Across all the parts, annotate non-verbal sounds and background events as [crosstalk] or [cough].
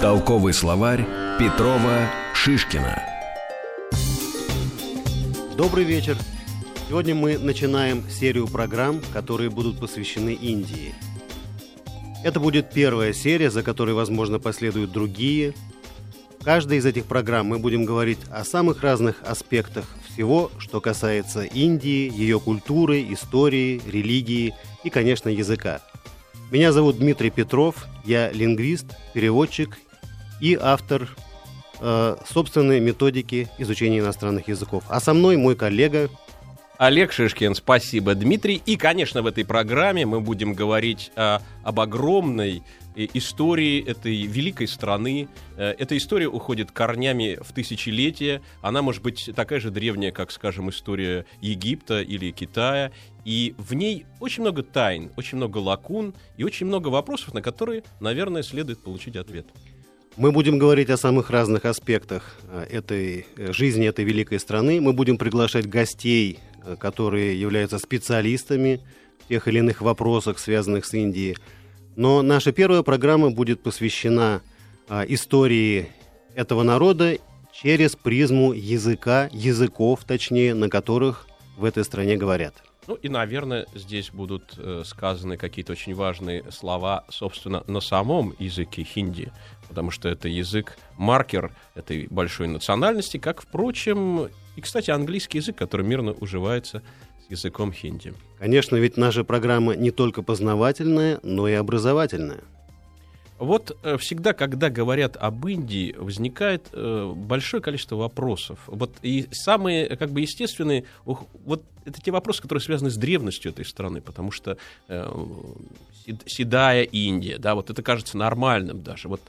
Толковый словарь Петрова Шишкина. Добрый вечер. Сегодня мы начинаем серию программ, которые будут посвящены Индии. Это будет первая серия, за которой, возможно, последуют другие. В каждой из этих программ мы будем говорить о самых разных аспектах всего, что касается Индии, ее культуры, истории, религии и, конечно, языка. Меня зовут Дмитрий Петров, я лингвист, переводчик и автор э, собственной методики изучения иностранных языков. А со мной мой коллега Олег Шишкин, спасибо, Дмитрий. И, конечно, в этой программе мы будем говорить о, об огромной истории этой великой страны. Э, эта история уходит корнями в тысячелетия. Она может быть такая же древняя, как, скажем, история Египта или Китая. И в ней очень много тайн, очень много лакун и очень много вопросов, на которые, наверное, следует получить ответ. Мы будем говорить о самых разных аспектах э, этой э, жизни этой великой страны. Мы будем приглашать гостей, которые являются специалистами в тех или иных вопросах, связанных с Индией. Но наша первая программа будет посвящена а, истории этого народа через призму языка, языков, точнее, на которых в этой стране говорят. Ну и, наверное, здесь будут э, сказаны какие-то очень важные слова, собственно, на самом языке хинди, потому что это язык маркер этой большой национальности, как, впрочем, и, кстати, английский язык, который мирно уживается языком хинди. Конечно, ведь наша программа не только познавательная, но и образовательная. Вот э, всегда, когда говорят об Индии, возникает э, большое количество вопросов. Вот и самые, как бы, естественные, вот это те вопросы, которые связаны с древностью этой страны, потому что э, седая Индия, да, вот это кажется нормальным даже. Вот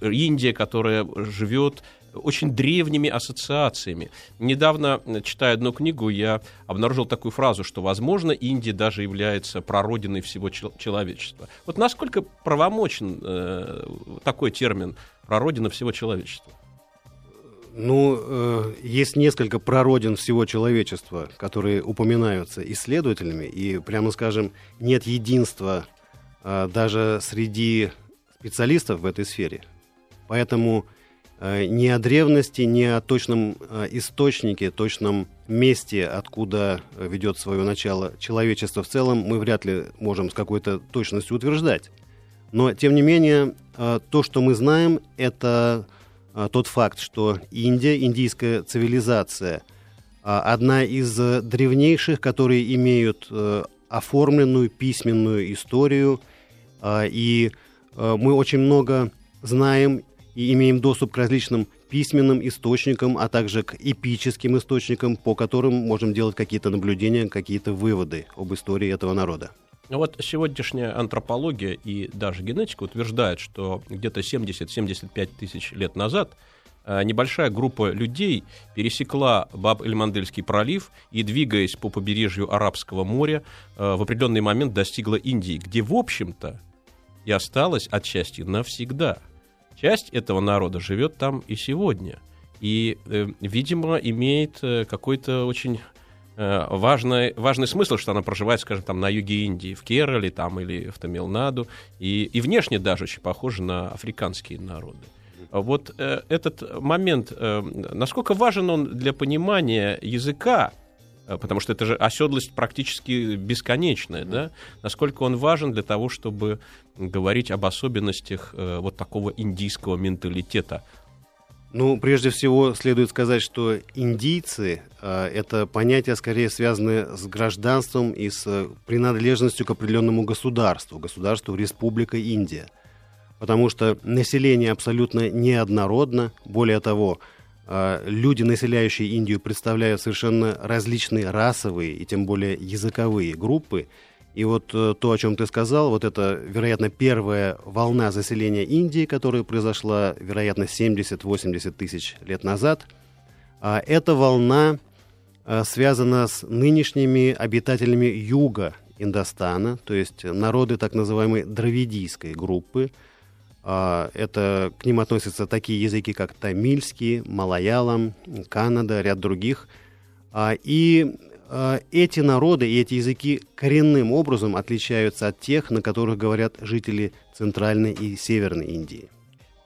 Индия, которая живет очень древними ассоциациями. Недавно, читая одну книгу, я обнаружил такую фразу, что, возможно, Индия даже является прародиной всего человечества. Вот насколько правомочен э, такой термин «прародина всего человечества»? Ну, э, есть несколько прародин всего человечества, которые упоминаются исследователями, и, прямо скажем, нет единства даже среди специалистов в этой сфере. Поэтому Э, ни о древности, ни о точном э, источнике, точном месте, откуда ведет свое начало человечество в целом, мы вряд ли можем с какой-то точностью утверждать. Но, тем не менее, э, то, что мы знаем, это тот факт, что Индия, индийская цивилизация, одна из древнейших, которые имеют оформленную письменную историю, и мы очень много знаем и имеем доступ к различным письменным источникам, а также к эпическим источникам, по которым можем делать какие-то наблюдения, какие-то выводы об истории этого народа. Вот сегодняшняя антропология и даже генетика утверждают, что где-то 70-75 тысяч лет назад небольшая группа людей пересекла Баб-эль-Мандельский пролив и, двигаясь по побережью Арабского моря, э, в определенный момент достигла Индии, где, в общем-то, и осталась отчасти навсегда – часть этого народа живет там и сегодня. И, э, видимо, имеет э, какой-то очень э, важный, важный смысл, что она проживает, скажем, там на юге Индии, в Керале там, или в Тамилнаду, и, и внешне даже очень похоже на африканские народы. Вот э, этот момент, э, насколько важен он для понимания языка, э, потому что это же оседлость практически бесконечная, да? Насколько он важен для того, чтобы говорить об особенностях э, вот такого индийского менталитета? Ну, прежде всего, следует сказать, что индийцы э, это понятие скорее связанное с гражданством и с принадлежностью к определенному государству, государству Республика Индия. Потому что население абсолютно неоднородно. Более того, э, люди, населяющие Индию, представляют совершенно различные расовые и тем более языковые группы. И вот э, то, о чем ты сказал, вот это, вероятно, первая волна заселения Индии, которая произошла, вероятно, 70-80 тысяч лет назад, а эта волна э, связана с нынешними обитателями юга Индостана, то есть народы так называемой дравидийской группы. А, это, к ним относятся такие языки, как тамильский, малаялам, Канада, ряд других. А, и Э, эти народы и эти языки коренным образом отличаются от тех, на которых говорят жители Центральной и Северной Индии.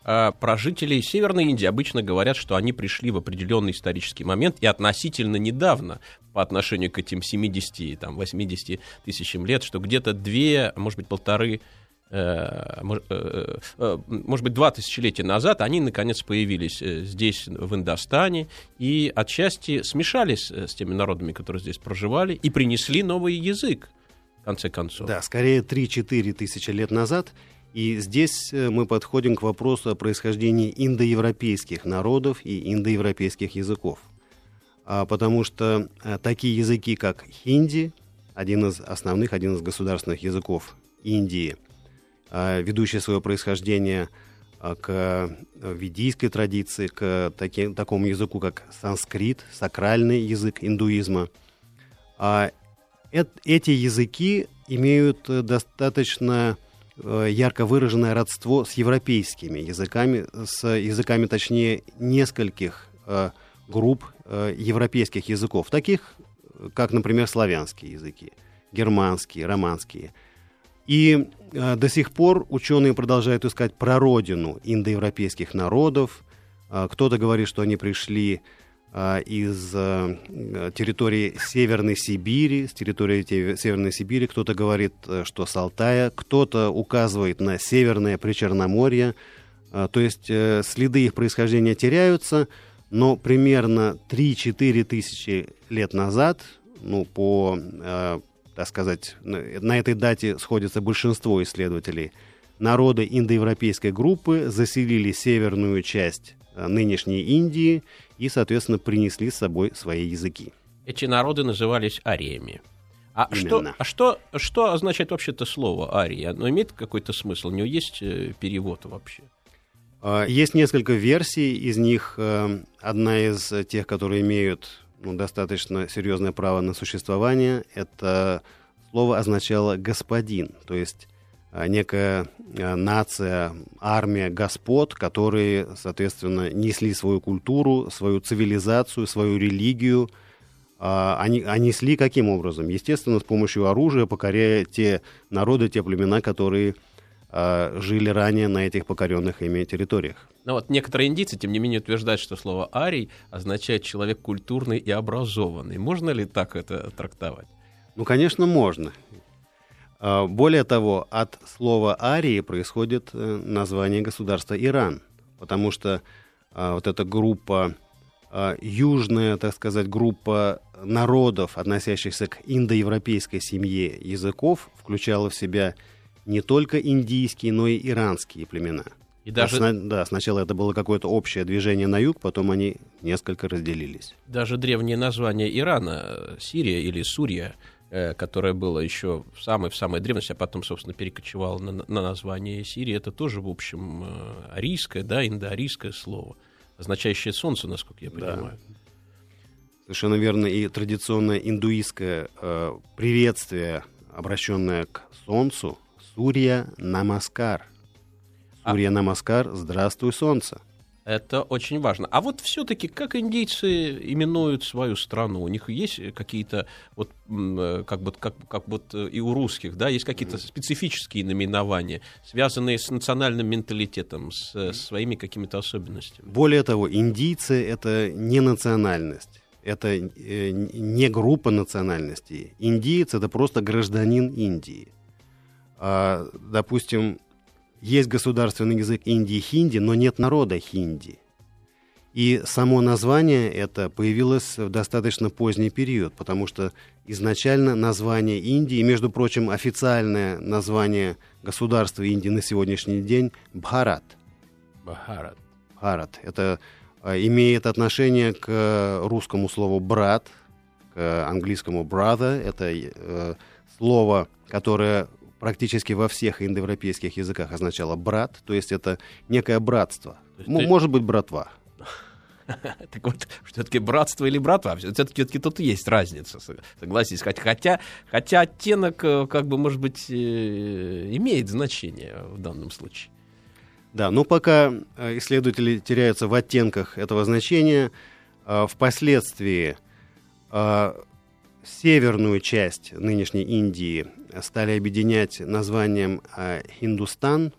а, про жителей Северной Индии обычно говорят, что они пришли в определенный исторический момент и относительно недавно по отношению к этим 70, там, 80 тысячам лет, что где-то две, может быть, полторы может быть, два тысячелетия назад они, наконец, появились здесь, в Индостане, и отчасти смешались с теми народами, которые здесь проживали, и принесли новый язык, в конце концов. Да, скорее 3-4 тысячи лет назад – и здесь э, мы подходим к вопросу о происхождении индоевропейских народов и индоевропейских языков. А, потому что такие языки, как хинди, один из основных, один из государственных языков Индии, а, ведущий свое происхождение а, к ведийской традиции, к таки, такому языку, как санскрит, сакральный язык индуизма. А, э, эти языки имеют э, достаточно Э, ярко выраженное родство с европейскими языками, с языками, точнее, нескольких э, групп э, европейских языков, таких как, например, славянские языки, германские, романские. И э, до сих пор ученые продолжают искать прародину индоевропейских народов. Э, кто-то говорит, что они пришли а, из э, территории Северной Сибири, с территории Северной Сибири. Кто-то говорит, э, что с Алтая, кто-то указывает на Северное Причерноморье. А, то есть э, следы их происхождения теряются, но примерно 3-4 тысячи лет назад, ну, по, так сказать, на этой дате сходится большинство исследователей, народы индоевропейской группы заселили северную часть нынешней Индии и, соответственно, принесли с собой свои языки. Эти народы назывались ариями. А что, а что, что означает вообще-то слово ария? Оно имеет какой-то смысл? У него есть э, перевод вообще? А, есть несколько версий, из них э, одна из тех, которые имеют ну, достаточно серьезное право на существование, это слово означало господин, то есть а, некая а, нация, армия господ, которые, соответственно, несли свою культуру, свою цивилизацию, свою религию. А, они, они несли каким образом? Естественно, с помощью оружия, покоряя те народы, те племена, которые жили ранее на этих покоренных ими территориях. Но вот некоторые индийцы, тем не менее, утверждают, что слово «арий» означает «человек культурный и образованный». Можно ли так это трактовать? Ну, конечно, можно. А, более того, от слова «арии» происходит э, название государства Иран, потому что вот эта группа, южная, так сказать, группа народов, относящихся к индоевропейской семье языков, включала в себя не только индийские, но и иранские племена. И даже... Да, сначала это было какое-то общее движение на юг, потом они несколько разделились. Даже древнее название Ирана, Сирия или Сурия, Э, которое было еще в самой, в самой древности, а потом, собственно, перекочевало на, на название Сирии, это тоже, в общем, э, арийское, да, индоарийское слово, означающее солнце, насколько я понимаю. Да. Совершенно верно. И традиционное индуистское э, приветствие, обращенное к солнцу, Сурья Намаскар. А Сурья а... Намаскар, здравствуй, солнце. Это очень важно. А вот все-таки как индейцы именуют свою страну? У них есть какие-то вот э, как бы как, как вот э, и у русских, да, есть какие-то специфические наименования, связанные с национальным менталитетом, с, с своими какими-то особенностями. Более того, индийцы это не национальность. Это э, не группа национальностей. Индиец это просто гражданин Индии. А, допустим, есть государственный язык Индии хинди, но нет народа хинди. И само название это появилось в достаточно поздний период, потому что изначально название Индии, между прочим, официальное название государства Индии на сегодняшний день – Бхарат. Бхарат. Бхарат. Это а, имеет отношение к русскому слову «брат», к английскому «brother». Это э, слово, которое практически во всех индоевропейских языках означало брат, то есть это некое братство. Есть ты... Может быть, братва. [laughs] Так вот, все-таки братство или братва, все-таки тут есть разница, согласитесь. Хотя, хотя оттенок, э, как бы, может быть, э, имеет значение в данном случае. Да, но пока э, исследователи теряются в оттенках этого значения, впоследствии северную часть нынешней Индии стали объединять названием Хиндустан,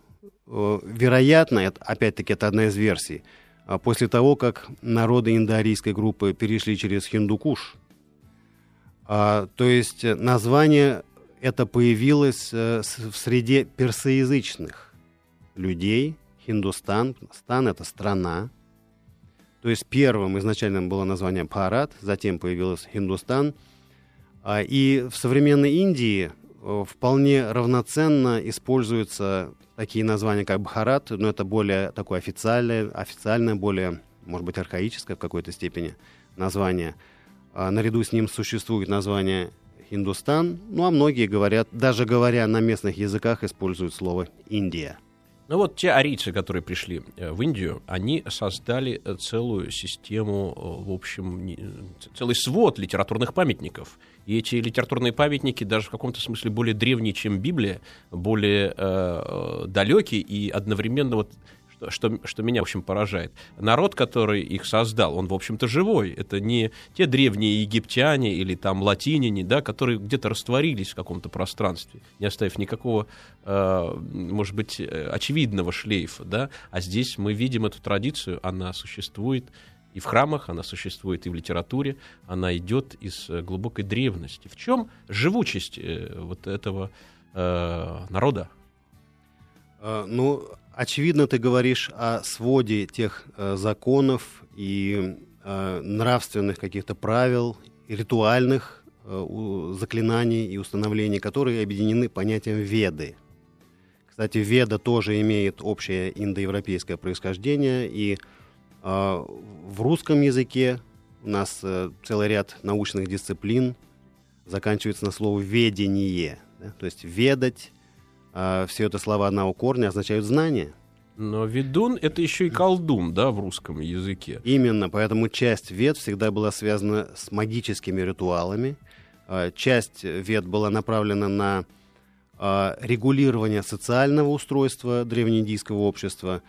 э, вероятно, опять-таки, это одна из версий, а после того, как народы индоарийской группы перешли через Хиндукуш. А, то есть название это появилось э, в среде персоязычных людей. Хиндустан, стан это страна. То есть первым изначально было название Парат, затем появилось Хиндустан. А, и в современной Индии э, вполне равноценно используются такие названия, как Бхарат, но это более такое официальное, официальное более, может быть, архаическое в какой-то степени название. А наряду с ним существует название Индустан, ну а многие говорят, даже говоря на местных языках, используют слово Индия. Ну вот те арийцы, которые пришли э, в Индию, они создали э, целую систему, э, в общем, целый свод литературных памятников. И эти литературные памятники даже в каком-то смысле более древние, чем Библия, более э, далекие и одновременно вот что, что, меня, в общем, поражает. Народ, который их создал, он, в общем-то, живой. Это не те древние египтяне или там латиняне, да, которые где-то растворились в каком-то пространстве, не оставив никакого, э, может быть, очевидного шлейфа, да, а здесь мы видим эту традицию, она существует и в храмах, она существует и в литературе, она идет из глубокой древности. В чем живучесть э, вот этого э, народа? А, ну, очевидно, ты говоришь о своде тех э, законов и э, нравственных каких-то правил, ритуальных э, заклинаний и установлений, которые объединены понятием веды. Кстати, веда тоже имеет общее индоевропейское происхождение, и э, в русском языке у нас э, целый ряд научных дисциплин заканчивается на слово «ведение». Да? То есть «ведать», а все это слова одного корня означают знание. Но ведун — это еще и колдун, да, в русском языке. Именно, поэтому часть вед всегда была связана с магическими ритуалами. А, часть вед была направлена на а, регулирование социального устройства древнеиндийского общества,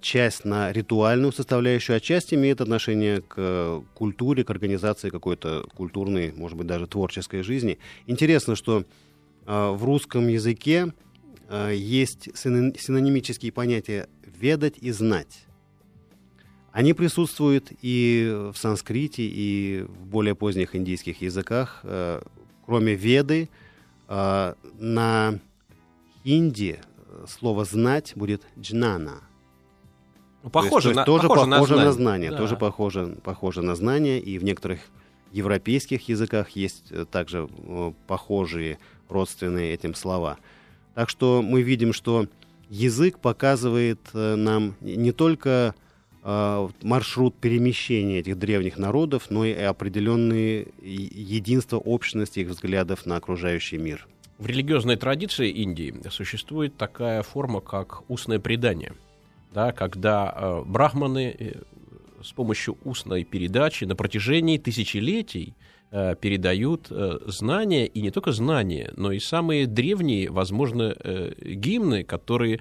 часть на ритуальную составляющую, а часть имеет отношение к культуре, к организации какой-то культурной, может быть, даже творческой жизни. Интересно, что в русском языке а, есть синонимические понятия «ведать» и «знать». Они присутствуют и в санскрите, и в более поздних индийских языках. А, кроме «веды», на хинди слово «знать» будет «джнана». Ну, похоже, то есть, на, тоже похоже, похоже на знание, на знание да. тоже похоже, похоже на знание, и в некоторых европейских языках есть э, также э, похожие родственные этим слова. Так что мы видим, что язык показывает э, нам не только э, маршрут перемещения этих древних народов, но и определенные единства, общности их взглядов на окружающий мир. В религиозной традиции Индии существует такая форма, как устное предание, да, когда э, брахманы с помощью устной передачи на протяжении тысячелетий передают э, знания, и не только знания, но и самые древние, возможно, э, гимны, которые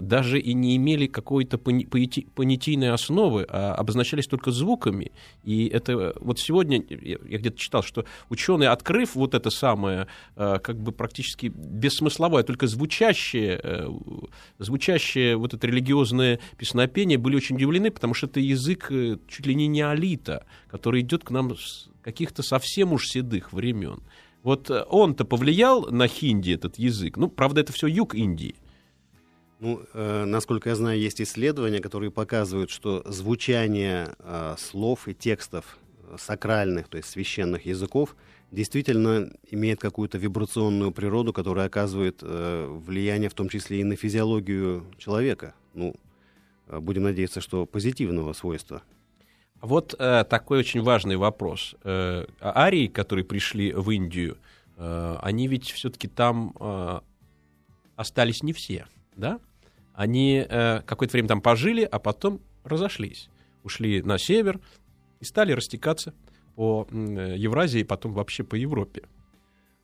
даже и не имели какой-то понятийной основы, а обозначались только звуками. И это вот сегодня, я где-то читал, что ученые, открыв вот это самое, как бы практически бессмысловое, только звучащее, звучащее вот это религиозное песнопение, были очень удивлены, потому что это язык чуть ли не неолита, который идет к нам с каких-то совсем уж седых времен. Вот э, он-то повлиял на хинди этот язык. Ну, правда, это все юг Индии. Ну, э, насколько я знаю, есть исследования, которые показывают, что звучание э, слов и текстов э, сакральных, то есть священных языков, действительно имеет какую-то вибрационную природу, которая оказывает э, влияние в том числе и на физиологию человека. Ну, э, будем надеяться, что позитивного свойства. Вот э, такой очень важный вопрос. Э, а арии, которые пришли в Индию, э, они ведь все-таки там э, остались не все, да? Они э, какое-то время там пожили, а потом разошлись. Ушли на север и стали растекаться по э, Евразии, потом вообще по Европе.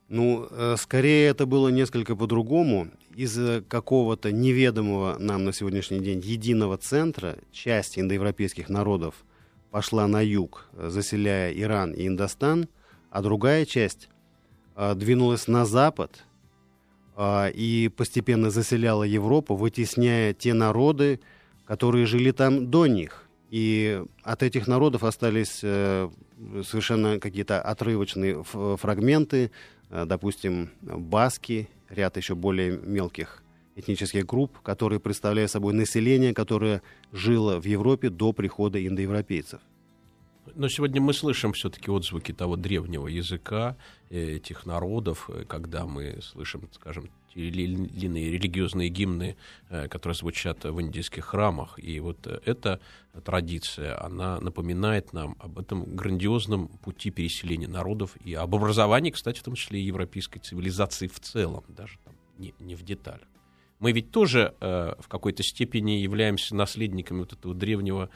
Ну, э, скорее это было несколько по-другому. Из какого-то неведомого нам на сегодняшний день единого центра часть индоевропейских народов – пошла на юг, заселяя Иран и Индостан, а другая часть э, двинулась на запад, а, и постепенно заселяла Европу, вытесняя те народы, которые жили там до них. И от этих народов остались э, совершенно какие-то отрывочные фрагменты, э, допустим, баски, ряд еще более мелких этнических групп, которые представляют собой население, которое жило в Европе до прихода индоевропейцев. Но сегодня мы слышим все-таки отзвуки того древнего языка э, этих народов, э, когда мы слышим, скажем, длинные религиозные гимны, э, которые звучат в индийских храмах. И вот эта традиция, она напоминает нам об этом грандиозном пути переселения народов и об образовании, кстати, в том числе и европейской цивилизации в целом, даже там, не, не в деталях. Мы ведь тоже э, в какой-то степени являемся наследниками вот этого древнего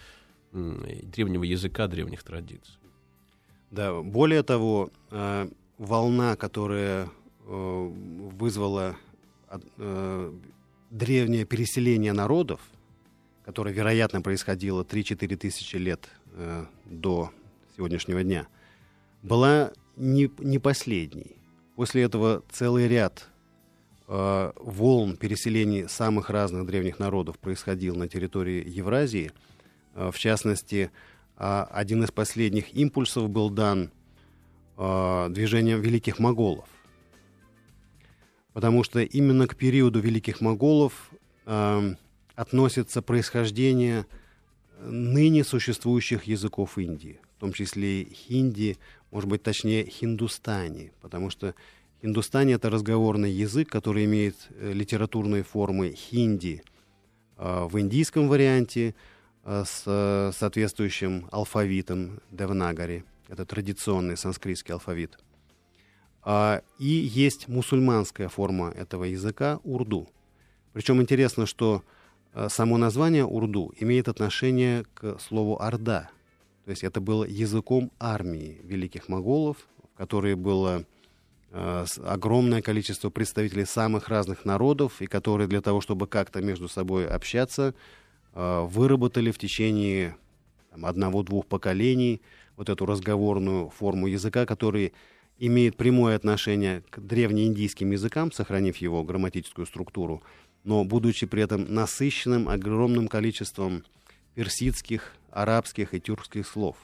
древнего языка, древних традиций. Да, более того, э, волна, которая э, вызвала э, древнее переселение народов, которое, вероятно, происходило 3-4 тысячи лет до сегодняшнего дня, была не, не последней. После этого целый ряд волн переселений самых разных древних народов происходил на территории Евразии – Э, в частности, а, один из последних импульсов был дан э, движением великих моголов. Потому что именно к периоду великих моголов э, относится происхождение ныне существующих языков Индии, в том числе хинди, может быть, точнее, хиндустани, потому что хиндустани — это разговорный язык, который имеет литературные формы хинди в индийском варианте — Э, с э, соответствующим алфавитом Девнагари. Это традиционный санскритский алфавит. А, и есть мусульманская форма этого языка урду. Причем интересно, что э, само название урду имеет отношение к слову орда. То есть это было языком армии великих моголов, в которой было огромное количество представителей самых разных народов, и которые для того, чтобы как-то между собой общаться, Э, выработали в течение одного-двух поколений вот эту разговорную форму языка, который имеет прямое отношение к древнеиндийским языкам, сохранив его грамматическую структуру, но будучи при этом насыщенным огромным количеством персидских, арабских и тюркских слов.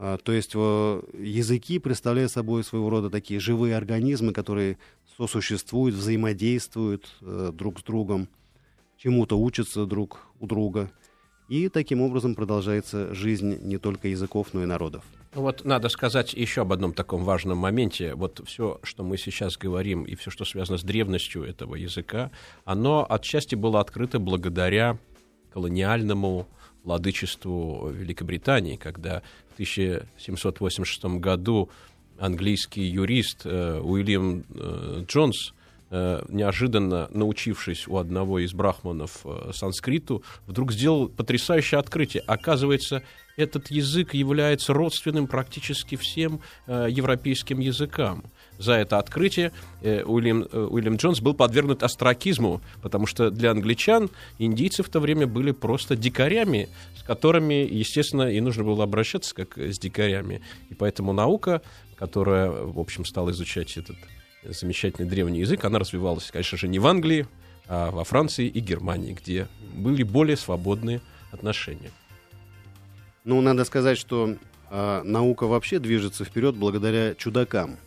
Э, то есть языки представляют собой своего рода такие живые организмы, которые сосуществуют, взаимодействуют э, друг с другом – чему-то учатся друг у друга. И таким образом продолжается жизнь не только языков, но и народов. Ну вот надо сказать еще об одном таком важном моменте. Вот все, что мы сейчас говорим, и все, что связано с древностью этого языка, оно отчасти было открыто благодаря колониальному владычеству Великобритании, когда в 1786 году английский юрист э, Уильям э, Джонс Э, неожиданно научившись у одного из брахманов э, санскриту, вдруг сделал потрясающее открытие. Оказывается, этот язык является родственным практически всем э, европейским языкам. За это открытие Уильям, Уильям Джонс был подвергнут астракизму, потому что для англичан индийцы в то время были просто дикарями, с которыми, естественно, и нужно было обращаться как с дикарями. И поэтому наука, которая, в общем, стала изучать этот замечательный древний язык, она развивалась, конечно же, не в Англии, а во Франции и Германии, где были более свободные отношения. Ну, надо сказать, что э, наука вообще движется вперед благодаря чудакам.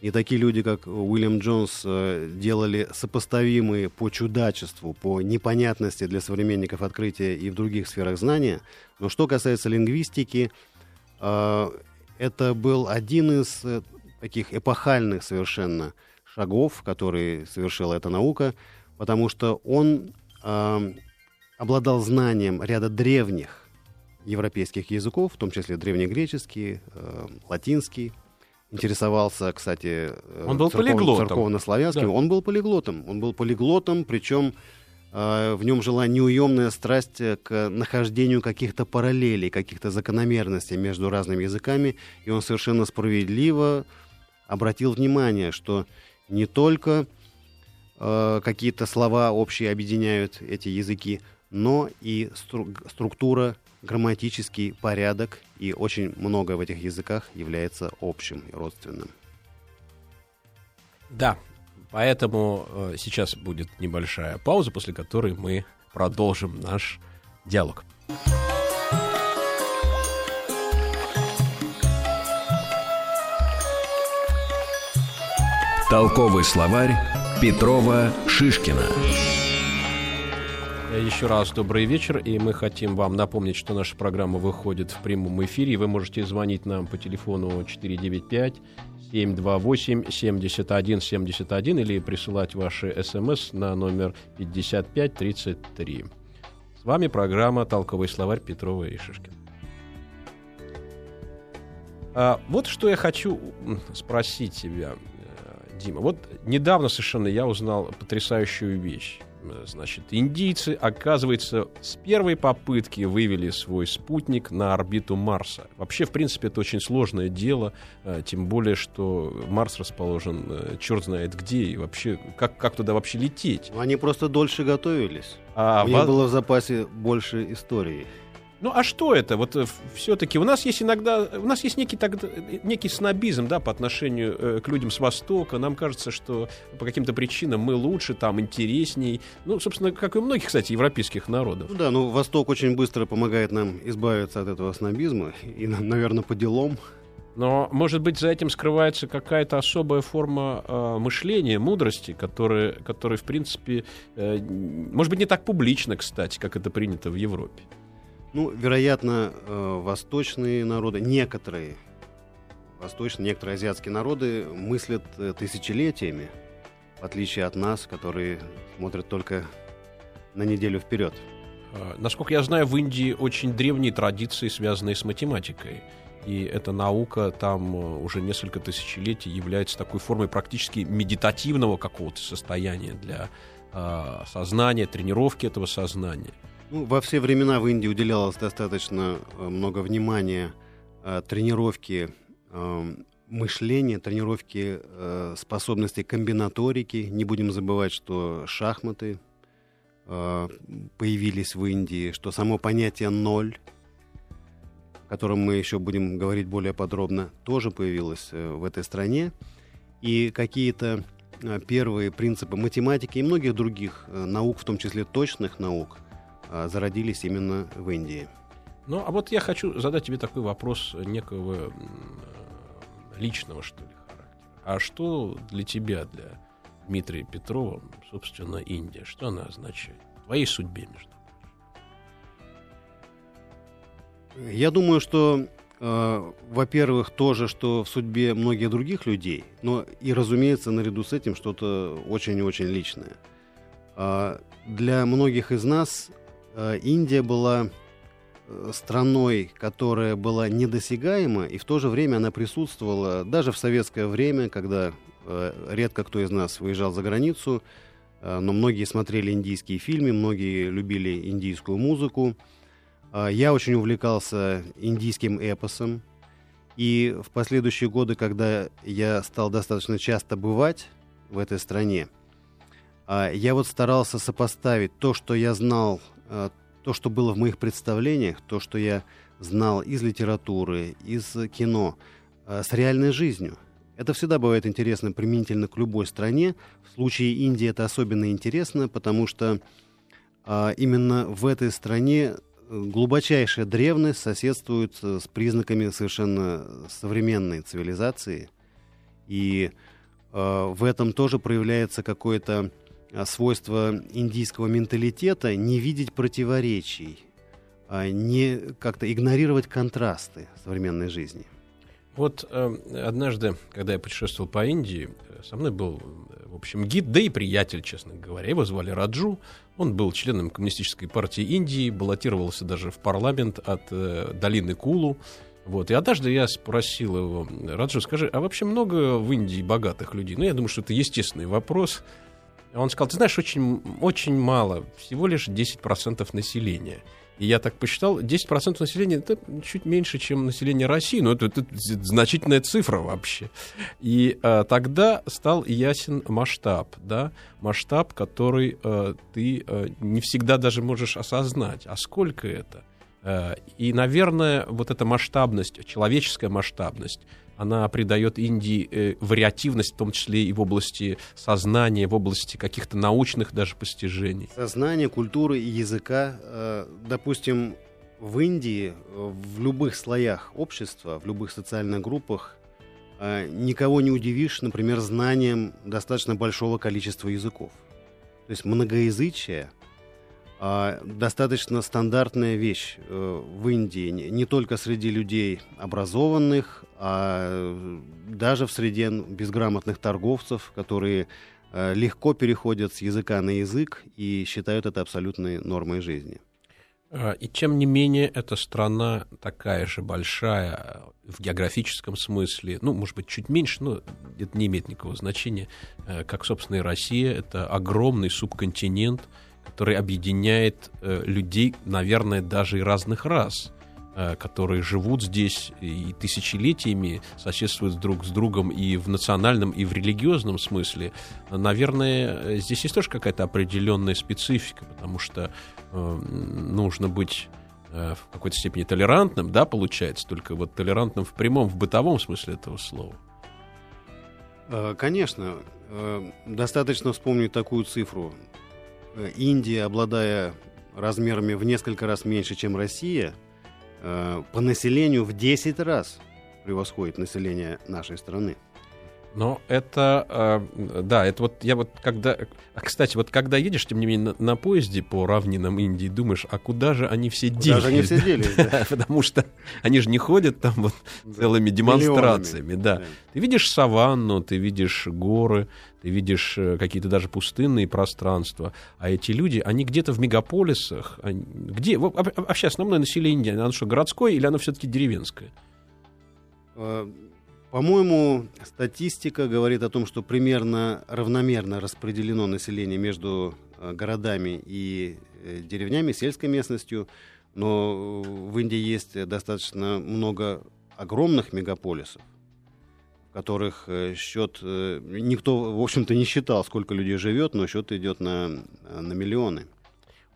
И такие люди, как Уильям Джонс, э, делали сопоставимые по чудачеству, по непонятности для современников открытия и в других сферах знания. Но что касается лингвистики, э, это был один из э, таких эпохальных совершенно шагов, которые совершила эта наука, потому что он обладал знанием ряда древних европейских языков, в том числе древнегреческий, латинский, интересовался, кстати, э, он был церков, церковно-славянским. Да. Он был полиглотом. Он был полиглотом, причем э, в нем жила неуемная страсть к нахождению каких-то параллелей, каких-то закономерностей между разными языками, и он совершенно справедливо обратил внимание, что не только э, какие-то слова общие объединяют эти языки, но и стру- структура, грамматический порядок, и очень многое в этих языках является общим и родственным. Да, Поэтому э, сейчас будет небольшая пауза, после которой мы продолжим наш диалог. Толковый словарь Петрова Шишкина. Еще раз добрый вечер, и мы хотим вам напомнить, что наша программа выходит в прямом эфире. Вы можете звонить нам по телефону 495 728 71 71 или присылать ваши смс на номер 5533. С вами программа «Толковый словарь» Петрова и Шишкин. А, вот что я хочу спросить тебя, э, Дима. Вот недавно совершенно я узнал потрясающую вещь. Значит, индийцы, оказывается, с первой попытки вывели свой спутник на орбиту Марса. Вообще, в принципе, это очень сложное дело, э, тем более, что Марс расположен э, черт знает где, и вообще, как, как туда вообще лететь? Они просто дольше готовились. А У них вас... было в запасе больше истории. Ну а что это? Вот э, все-таки у нас есть иногда, у нас есть некий, так, некий снобизм, да, по отношению э, к людям с Востока. Нам кажется, что по каким-то причинам мы лучше, там интересней. Ну, собственно, как и у многих, кстати, европейских народов. Ну да, ну Восток очень быстро помогает нам избавиться от этого снобизма и, наверное, по делам. Но, может быть, за этим скрывается какая-то особая форма э, мышления, мудрости, которая, которая, в принципе, э, может быть, не так публично, кстати, как это принято в Европе. Ну, вероятно, э, восточные народы, некоторые восточные, некоторые азиатские народы мыслят э, тысячелетиями, в отличие от нас, которые смотрят только на неделю вперед. А, насколько я знаю, в Индии очень древние традиции, связанные с математикой. И эта наука там э, уже несколько тысячелетий является такой формой практически медитативного какого-то состояния для э, сознания, тренировки этого сознания. Ну, во все времена в Индии уделялось достаточно э, много внимания э, тренировке э, мышления, тренировке э, способностей комбинаторики. Не будем забывать, что шахматы э, появились в Индии, что само понятие ноль, о котором мы еще будем говорить более подробно, тоже появилось э, в этой стране. И какие-то э, первые принципы математики и многих других э, наук, в том числе точных наук – зародились именно в Индии. Ну, а вот я хочу задать тебе такой вопрос некого личного, что ли, характера. А что для тебя, для Дмитрия Петрова, собственно, Индия? Что она означает? В твоей судьбе, между прочим. Я думаю, что, э, во-первых, то же, что в судьбе многих других людей, но и, разумеется, наряду с этим что-то очень-очень личное. Э, для многих из нас Э, Индия была э, страной, которая была недосягаема, и в то же время она присутствовала даже в советское время, когда э, редко кто из нас выезжал за границу, но многие смотрели индийские фильмы, многие любили индийскую музыку. Я очень увлекался индийским эпосом, и в последующие годы, когда я стал достаточно часто бывать в этой стране, я вот старался сопоставить то, что я знал Э, то, что было в моих представлениях, то, что я знал из литературы, из кино, э, с реальной жизнью. Это всегда бывает интересно применительно к любой стране. В случае Индии это особенно интересно, потому что а, именно в этой стране э, глубочайшая древность соседствует с признаками совершенно современной цивилизации. И в этом тоже проявляется какое-то свойство индийского менталитета не видеть противоречий, а не как-то игнорировать контрасты современной жизни. Вот э, однажды, когда я путешествовал по Индии, э, со мной был, э, в общем, гид, да и приятель, честно говоря. Его звали Раджу. Он был членом Коммунистической партии Индии, баллотировался даже в парламент от э, долины Кулу. Вот. И однажды я спросил его, Раджу, скажи, а вообще много в Индии богатых людей? Ну, я думаю, что это естественный вопрос. Он сказал, ты знаешь, очень, очень мало, всего лишь 10% населения. И я так посчитал, 10% населения это чуть меньше, чем население России, но это, это значительная цифра вообще. И а, тогда стал ясен масштаб, да, масштаб, который а, ты а, не всегда даже можешь осознать. А сколько это? А, и, наверное, вот эта масштабность, человеческая масштабность, она придает Индии э, вариативность, в том числе и в области сознания, в области каких-то научных даже постижений. Сознание, культуры и языка. Э, допустим, в Индии, э, в любых слоях общества, в любых социальных группах э, никого не удивишь, например, знанием достаточно большого количества языков. То есть многоязычие достаточно стандартная вещь в Индии, не только среди людей образованных, а даже в среде безграмотных торговцев, которые легко переходят с языка на язык и считают это абсолютной нормой жизни. А, и тем не менее, эта страна такая же большая в географическом смысле, ну, может быть, чуть меньше, но это не имеет никакого значения, э, как, собственно, и Россия. Это огромный субконтинент, который объединяет э, людей, наверное, даже и разных рас. Э, которые живут здесь и тысячелетиями, соседствуют друг с другом и в национальном, и в религиозном смысле, наверное, здесь есть тоже какая-то определенная специфика, потому что э, нужно быть э, в какой-то степени толерантным, да, получается, только вот толерантным в прямом, в бытовом смысле этого слова. Э, конечно, достаточно вспомнить такую цифру. Индия, обладая размерами в несколько раз меньше, чем Россия, Э, по населению в 10 раз превосходит население нашей страны. Но это, э, да, это вот я вот когда, а, кстати, вот когда едешь, тем не менее, на, на поезде по равнинам Индии, думаешь, а куда же они все делись? Куда же они все делись, [laughs] да. Потому что они же не ходят там вот целыми демонстрациями, да. Ты видишь саванну, ты видишь горы, ты видишь э, какие-то даже пустынные пространства, а эти люди, они где-то в мегаполисах, они, где, вообще основное население оно что, городское или оно все-таки деревенское? Э, по-моему, статистика говорит о том, что примерно равномерно распределено население между э, городами и э, деревнями, сельской местностью, но в Индии есть достаточно много огромных мегаполисов, которых э, счет никто, в общем-то, не считал, сколько людей живет, но счет идет на, на миллионы.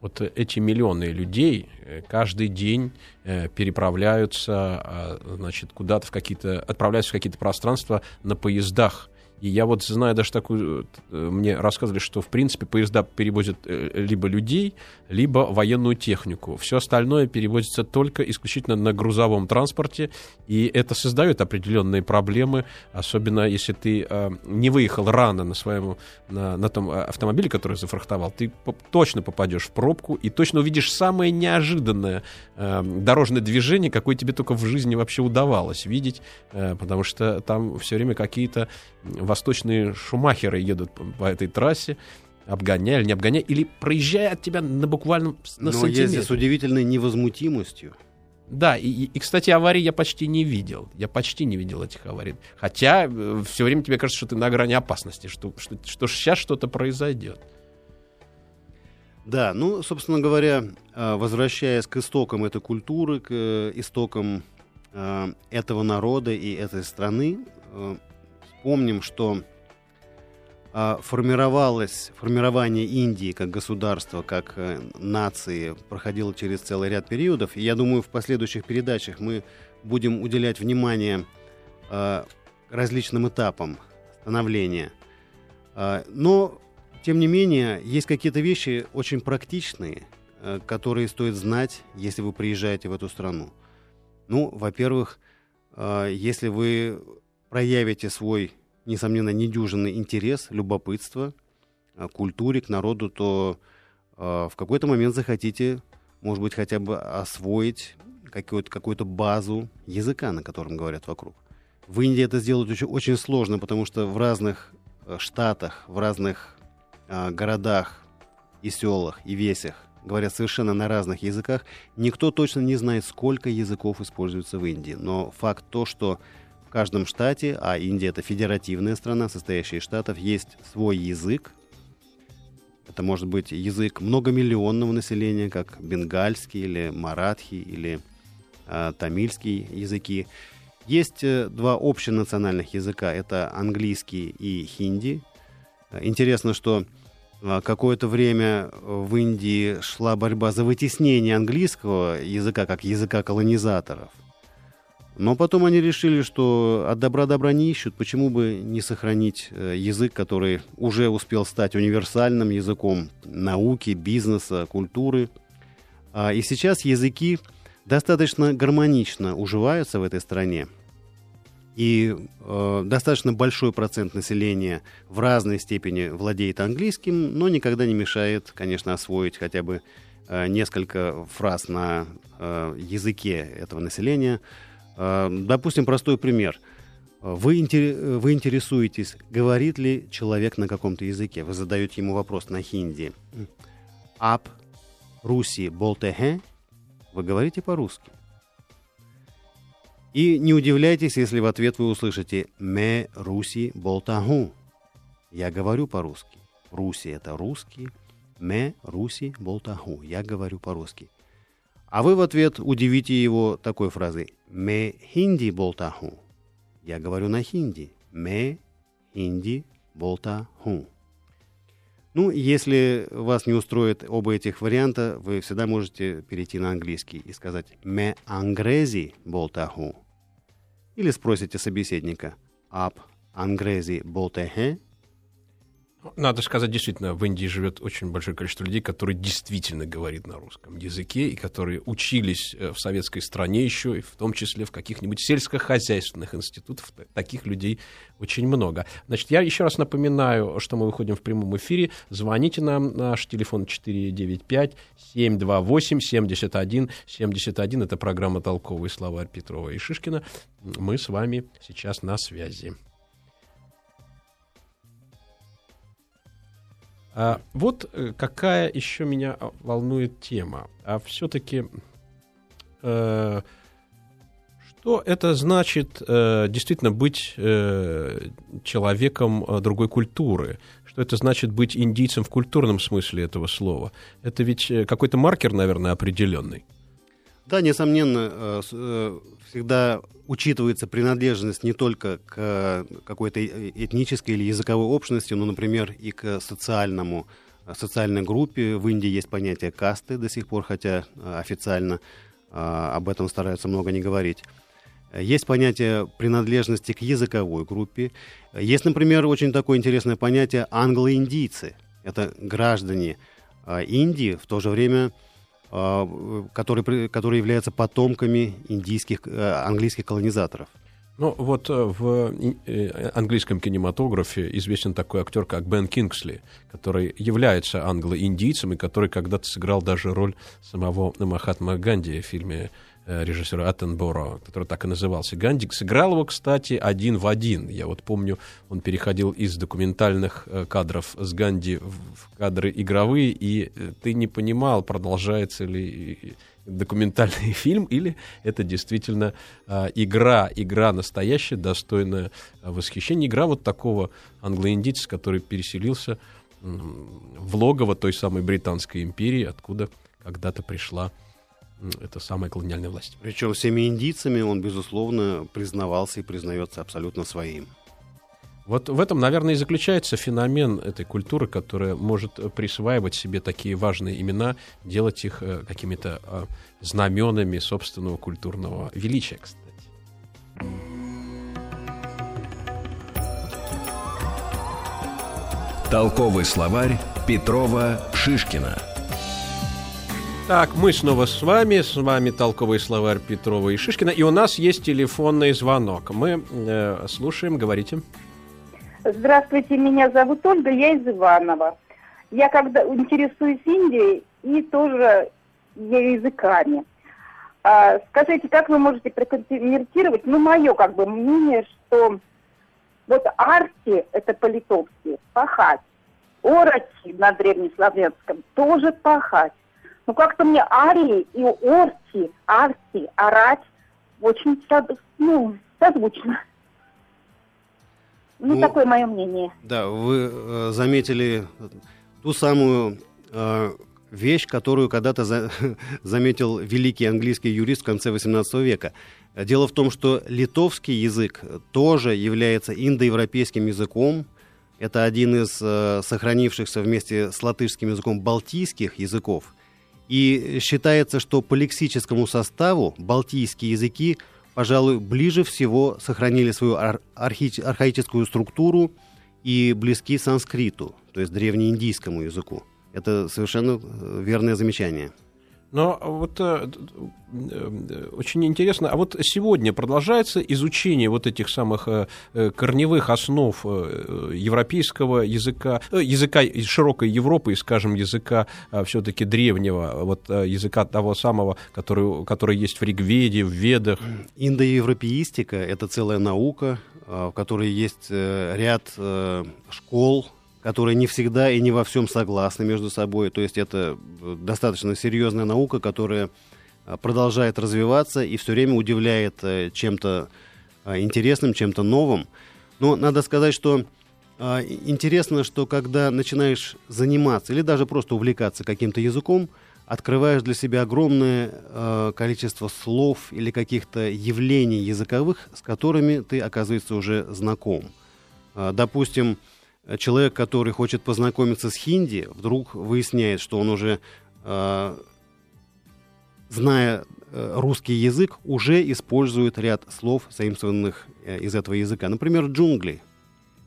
Вот эти миллионы людей э, каждый день э, переправляются, а, значит, куда-то в какие-то, отправляются в какие-то пространства на поездах и я вот знаю даже такую, э, мне рассказывали, что в принципе поезда перевозят э, либо людей, либо военную технику. Все остальное перевозится только исключительно на грузовом транспорте, и это создает определенные проблемы, особенно если ты э, не выехал рано на своем, на, на том автомобиле, который зафрахтовал, ты точно попадешь в пробку и точно увидишь самое неожиданное дорожное движение, какое тебе только в жизни вообще удавалось видеть, потому что там все время какие-то восточные шумахеры едут по этой трассе, обгоняя или не обгоняя, или проезжая от тебя на буквально на Но сантиметр. с удивительной невозмутимостью. Да, и, и, кстати, аварий я почти не видел. Я почти не видел этих аварий. Хотя э, все время тебе кажется, что ты на грани опасности, что, что, что сейчас что-то произойдет. Да, ну, собственно говоря, э, возвращаясь к истокам этой культуры, к э, истокам этого народа и этой страны, помним, что э, формировалось, формирование Индии как государства, как э, нации проходило через целый ряд периодов. И я думаю, в последующих передачах мы будем уделять внимание э, различным этапам становления. Э, но, тем не менее, есть какие-то вещи очень практичные, э, которые стоит знать, если вы приезжаете в эту страну. Ну, во-первых, если вы проявите свой, несомненно, недюжинный интерес, любопытство к культуре, к народу, то э, в какой-то момент захотите, может быть, хотя бы освоить какую-то какую базу языка, на котором говорят вокруг. В Индии это сделать очень, очень сложно, потому что в разных э, штатах, в разных э, городах и селах, и весях говорят совершенно на разных языках. Никто точно не знает, сколько языков используется в Индии. Но факт то, что каждом штате, а Индия это федеративная страна, состоящая из штатов, есть свой язык. Это может быть язык многомиллионного населения, как бенгальский или маратхи или э, тамильский языки. Есть э, два общенациональных языка, это английский и хинди. Интересно, что э, какое-то время в Индии шла борьба за вытеснение английского языка как языка колонизаторов – Но потом они решили, что от добра добра не ищут, почему бы не сохранить э, язык, который уже успел стать универсальным языком науки, бизнеса, культуры. А, и сейчас языки достаточно гармонично уживаются в этой стране. И э, достаточно большой процент населения в разной степени владеет английским, но никогда не мешает, конечно, освоить хотя бы э, несколько фраз на э, языке этого населения – допустим, простой пример. Вы, вы интересуетесь, говорит ли человек на каком-то языке. Вы задаете ему вопрос на хинди. Ап руси болтехе. Вы говорите по-русски. И не удивляйтесь, если в ответ вы услышите «ме руси болтаху». Я говорю по-русски. Руси – это русский. «Ме руси болтаху». Я говорю по-русски. А вы в ответ удивите его такой фразой «Ме хинди болтаху». Я говорю на хинди. «Ме хинди болтаху». Ну, если вас не устроит оба этих варианта, вы всегда можете перейти на английский и сказать «ме ангрези болтаху». Или спросите собеседника «ап ангрези болтехе» Надо сказать, действительно, в Индии живет очень большое количество людей, которые действительно говорят на русском языке и которые учились э, в советской стране еще, и в том числе в каких-нибудь сельскохозяйственных институтах. Таких людей очень много. Значит, я еще раз напоминаю, что мы выходим в прямом эфире. Звоните нам, наш телефон 495-728-71-71. Это программа «Толковый словарь» Петрова и Шишкина. Мы с вами сейчас на связи. А, вот э, какая еще меня а, волнует тема. А все-таки э, что это значит э, действительно быть человеком другой культуры? Что это значит быть индийцем в культурном смысле этого слова? Это ведь какой-то маркер, наверное, определенный. Да, несомненно, всегда учитывается принадлежность не только к какой-то этнической или языковой общности, но, например, и к социальному социальной группе. В Индии есть понятие касты до сих пор, хотя э, официально э, об этом стараются много не говорить. Есть понятие принадлежности к языковой группе. Есть, например, очень такое интересное понятие англо-индийцы. Это граждане э, Индии, в то же время которые, которые являются потомками индийских, э, английских колонизаторов. Ну, вот э, в э, английском кинематографе известен такой актер, как Бен Кингсли, который является англо-индийцем и который когда-то сыграл даже роль самого Махатма Ганди в фильме режиссера Аттенборо, который так и назывался. Гандик сыграл его, кстати, один в один. Я вот помню, он переходил из документальных э, кадров с Ганди в кадры игровые, и э, ты не понимал, продолжается ли документальный [laughs] фильм, или это действительно э, игра, игра настоящая, достойная восхищения. Игра вот такого англоиндийца, который переселился э, в логово той самой Британской империи, откуда когда-то пришла это самая колониальная власть. Причем всеми индийцами он, безусловно, признавался и признается абсолютно своим. Вот в этом, наверное, и заключается феномен этой культуры, которая может присваивать себе такие важные имена, делать их э, какими-то э, знаменами собственного культурного величия, кстати. Толковый словарь Петрова Шишкина. Так, мы снова с вами, с вами толковый словарь Петрова и Шишкина, и у нас есть телефонный звонок. Мы э, слушаем, говорите. Здравствуйте, меня зовут Ольга, я из Иванова. Я когда интересуюсь Индией и тоже языками. А, скажите, как вы можете прокомментировать, ну, мое как бы мнение, что вот арти, это по-литовски, пахать, ороти на древнеславянском тоже пахать. Ну, как-то мне арии и орти, арти, орать очень ну, созвучно. Ну, ну, такое мое мнение. Да, вы э, заметили ту самую э, вещь, которую когда-то за, [laughs] заметил великий английский юрист в конце XVIII века. Дело в том, что литовский язык тоже является индоевропейским языком. Это один из э, сохранившихся вместе с латышским языком балтийских языков – и считается, что по лексическому составу балтийские языки пожалуй, ближе всего сохранили свою ар- архи- архаическую структуру и близки санскриту, то есть древнеиндийскому языку. Это совершенно э, верное замечание. Но вот э, э, очень интересно, а вот сегодня продолжается изучение вот этих самых э, э корневых основ э, европейского языка, языка широкой Европы, скажем, языка все-таки древнего, вот языка того самого, который, который есть в Ригведе, в Ведах. Индоевропеистика — это целая наука, в которой есть ряд школ, которые не всегда и не во всем согласны между собой. То есть это э, достаточно серьезная наука, которая э, продолжает развиваться и все время удивляет э, чем-то интересным, чем-то новым. Но надо сказать, что интересно, что когда начинаешь заниматься или даже просто увлекаться каким-то языком, открываешь для себя огромное количество слов или каких-то явлений языковых, с которыми ты, оказывается, уже знаком. допустим, человек, который хочет познакомиться с хинди, вдруг выясняет, что он уже, э, зная э, русский язык, уже использует ряд слов, заимствованных э, из этого языка. Например, джунгли,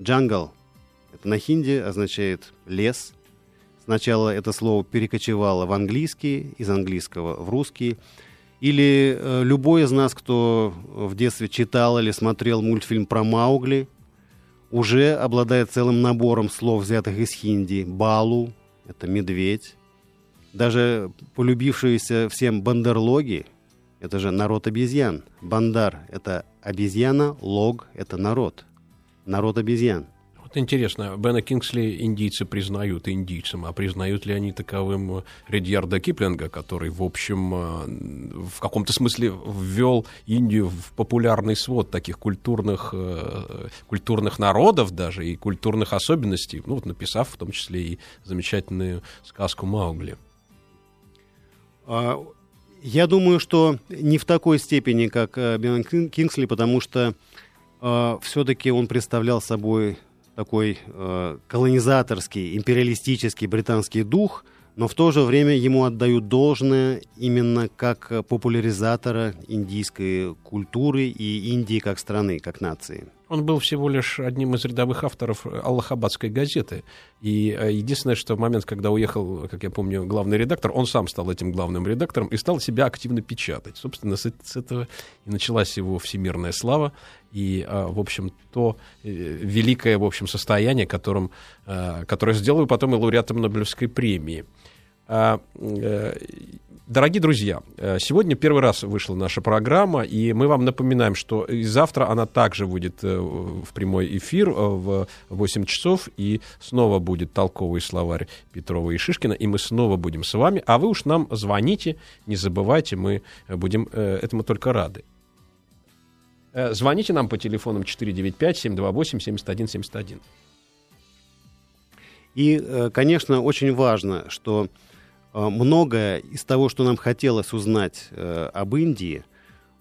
джангл. Это на хинди означает лес. Сначала это слово перекочевало в английский, из английского в русский. Или э, любой из нас, кто в детстве читал или смотрел мультфильм про Маугли – уже обладает целым набором слов, взятых из хинди. Балу — это медведь. Даже полюбившиеся всем бандерлоги — это же народ обезьян. Бандар — это обезьяна, лог — это народ. Народ обезьян — вот интересно, Бена Кингсли индийцы признают индийцем, а признают ли они таковым Редьярда Киплинга, который, в общем, э, в каком-то смысле ввел Индию в популярный свод таких культурных, э, культурных народов даже и культурных особенностей, ну вот написав в том числе и замечательную сказку Маугли. А, я думаю, что не в такой степени, как э, Бен Кингсли, потому что э, все-таки он представлял собой такой э, колонизаторский, империалистический британский дух, но в то же время ему отдают должное именно как популяризатора индийской культуры и Индии как страны, как нации. Он был всего лишь одним из рядовых авторов Аллахабадской газеты. И э, единственное, что в момент, когда уехал, как я помню, главный редактор, он сам стал этим главным редактором и стал себя активно печатать. Собственно, с, с этого и началась его всемирная слава. И, э, в общем, то э, великое, в общем, состояние, которым, которое сделаю потом и лауреатом Нобелевской премии. А, Дорогие друзья, э, сегодня первый раз вышла наша программа, и мы вам напоминаем, что завтра она также будет э, в прямой эфир э, в 8 часов, и снова будет толковый словарь Петрова и Шишкина, и мы снова будем с вами, а вы уж нам звоните, не забывайте, мы будем этому только рады. Звоните нам по телефонам 495-728-7171. И, конечно, очень важно, что Э, многое из того, что нам хотелось узнать э, об Индии,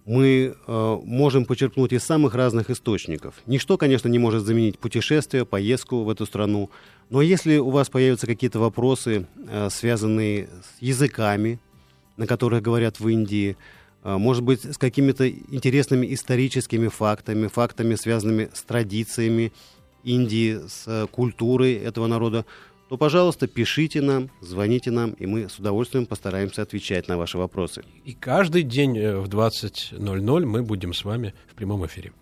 мы э, можем почерпнуть из самых разных источников. Ничто, конечно, не может заменить путешествие, поездку в эту страну. Но если у вас появятся какие-то вопросы, э, связанные с языками, на которых говорят в Индии, э, может быть, с какими-то интересными историческими фактами, фактами, связанными с традициями Индии, с э, культурой этого народа, то, пожалуйста, пишите нам, звоните нам, и мы с удовольствием постараемся отвечать на ваши вопросы. И каждый день э, в 20.00 мы будем с вами в прямом эфире.